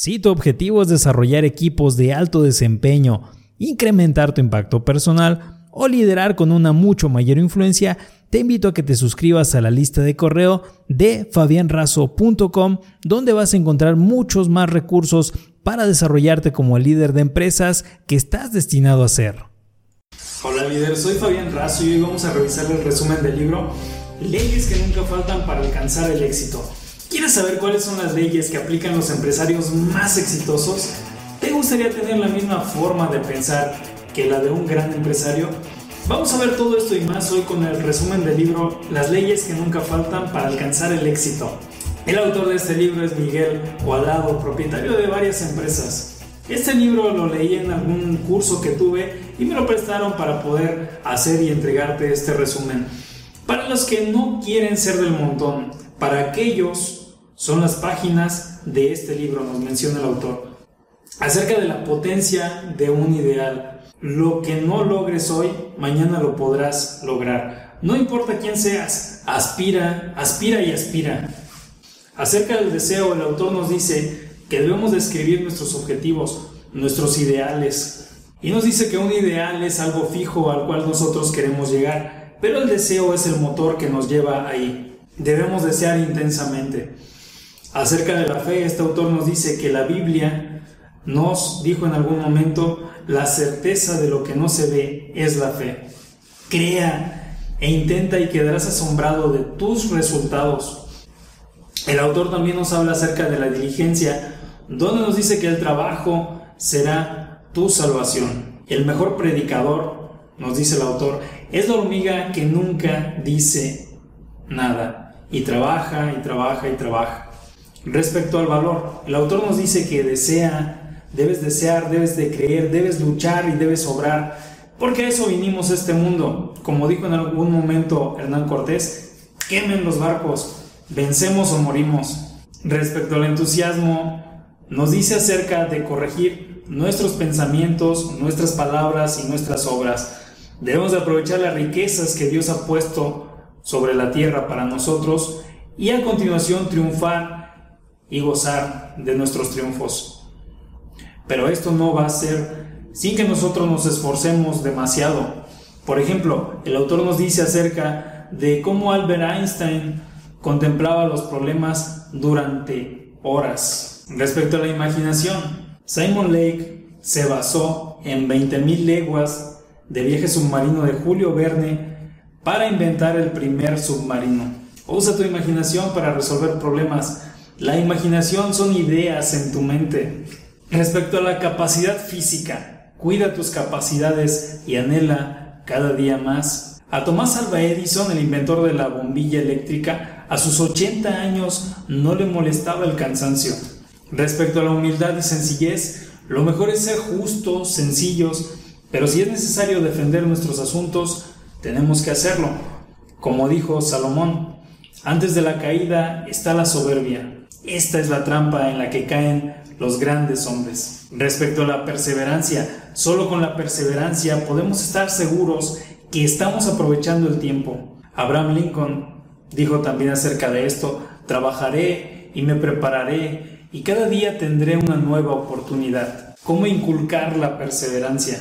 Si tu objetivo es desarrollar equipos de alto desempeño, incrementar tu impacto personal o liderar con una mucho mayor influencia, te invito a que te suscribas a la lista de correo de fabianrazo.com, donde vas a encontrar muchos más recursos para desarrollarte como el líder de empresas que estás destinado a ser. Hola líder, soy Fabián Razo y hoy vamos a revisar el resumen del libro Leyes que nunca faltan para alcanzar el éxito. ¿Quieres saber cuáles son las leyes que aplican los empresarios más exitosos? ¿Te gustaría tener la misma forma de pensar que la de un gran empresario? Vamos a ver todo esto y más hoy con el resumen del libro Las leyes que nunca faltan para alcanzar el éxito. El autor de este libro es Miguel Cuadrado, propietario de varias empresas. Este libro lo leí en algún curso que tuve y me lo prestaron para poder hacer y entregarte este resumen. Para los que no quieren ser del montón, para aquellos son las páginas de este libro, nos menciona el autor. Acerca de la potencia de un ideal. Lo que no logres hoy, mañana lo podrás lograr. No importa quién seas, aspira, aspira y aspira. Acerca del deseo, el autor nos dice que debemos describir nuestros objetivos, nuestros ideales. Y nos dice que un ideal es algo fijo al cual nosotros queremos llegar, pero el deseo es el motor que nos lleva ahí. Debemos desear intensamente. Acerca de la fe, este autor nos dice que la Biblia nos dijo en algún momento, la certeza de lo que no se ve es la fe. Crea e intenta y quedarás asombrado de tus resultados. El autor también nos habla acerca de la diligencia, donde nos dice que el trabajo será tu salvación. El mejor predicador, nos dice el autor, es la hormiga que nunca dice nada y trabaja y trabaja y trabaja. Respecto al valor, el autor nos dice que desea, debes desear, debes de creer, debes luchar y debes obrar, porque a eso vinimos a este mundo. Como dijo en algún momento Hernán Cortés, quemen los barcos, vencemos o morimos. Respecto al entusiasmo, nos dice acerca de corregir nuestros pensamientos, nuestras palabras y nuestras obras. Debemos de aprovechar las riquezas que Dios ha puesto sobre la tierra para nosotros y a continuación triunfar y gozar de nuestros triunfos. Pero esto no va a ser sin que nosotros nos esforcemos demasiado. Por ejemplo, el autor nos dice acerca de cómo Albert Einstein contemplaba los problemas durante horas. Respecto a la imaginación, Simon Lake se basó en 20.000 leguas de viaje submarino de Julio Verne para inventar el primer submarino. Usa tu imaginación para resolver problemas la imaginación son ideas en tu mente. Respecto a la capacidad física, cuida tus capacidades y anhela cada día más. A Tomás Alva Edison, el inventor de la bombilla eléctrica, a sus 80 años no le molestaba el cansancio. Respecto a la humildad y sencillez, lo mejor es ser justos, sencillos, pero si es necesario defender nuestros asuntos, tenemos que hacerlo. Como dijo Salomón, antes de la caída está la soberbia, esta es la trampa en la que caen los grandes hombres. Respecto a la perseverancia, solo con la perseverancia podemos estar seguros que estamos aprovechando el tiempo. Abraham Lincoln dijo también acerca de esto, trabajaré y me prepararé y cada día tendré una nueva oportunidad. ¿Cómo inculcar la perseverancia?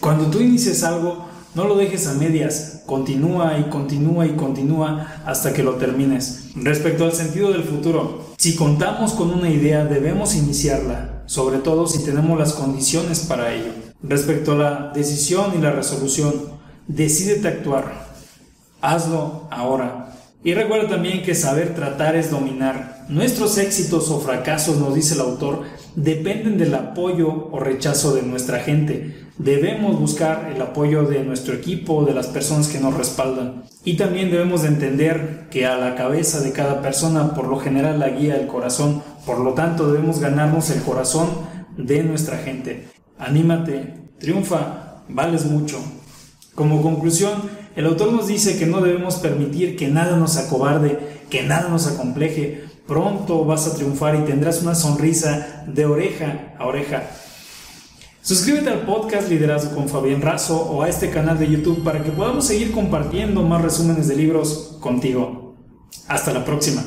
Cuando tú inicies algo, no lo dejes a medias, continúa y continúa y continúa hasta que lo termines. Respecto al sentido del futuro, si contamos con una idea debemos iniciarla, sobre todo si tenemos las condiciones para ello. Respecto a la decisión y la resolución, decídete actuar. Hazlo ahora. Y recuerda también que saber tratar es dominar. Nuestros éxitos o fracasos, nos dice el autor, dependen del apoyo o rechazo de nuestra gente. Debemos buscar el apoyo de nuestro equipo, de las personas que nos respaldan. Y también debemos de entender que a la cabeza de cada persona por lo general la guía el corazón. Por lo tanto debemos ganarnos el corazón de nuestra gente. Anímate, triunfa, vales mucho. Como conclusión, el autor nos dice que no debemos permitir que nada nos acobarde, que nada nos acompleje. Pronto vas a triunfar y tendrás una sonrisa de oreja a oreja. Suscríbete al podcast Liderazgo con Fabián Razo o a este canal de YouTube para que podamos seguir compartiendo más resúmenes de libros contigo. Hasta la próxima.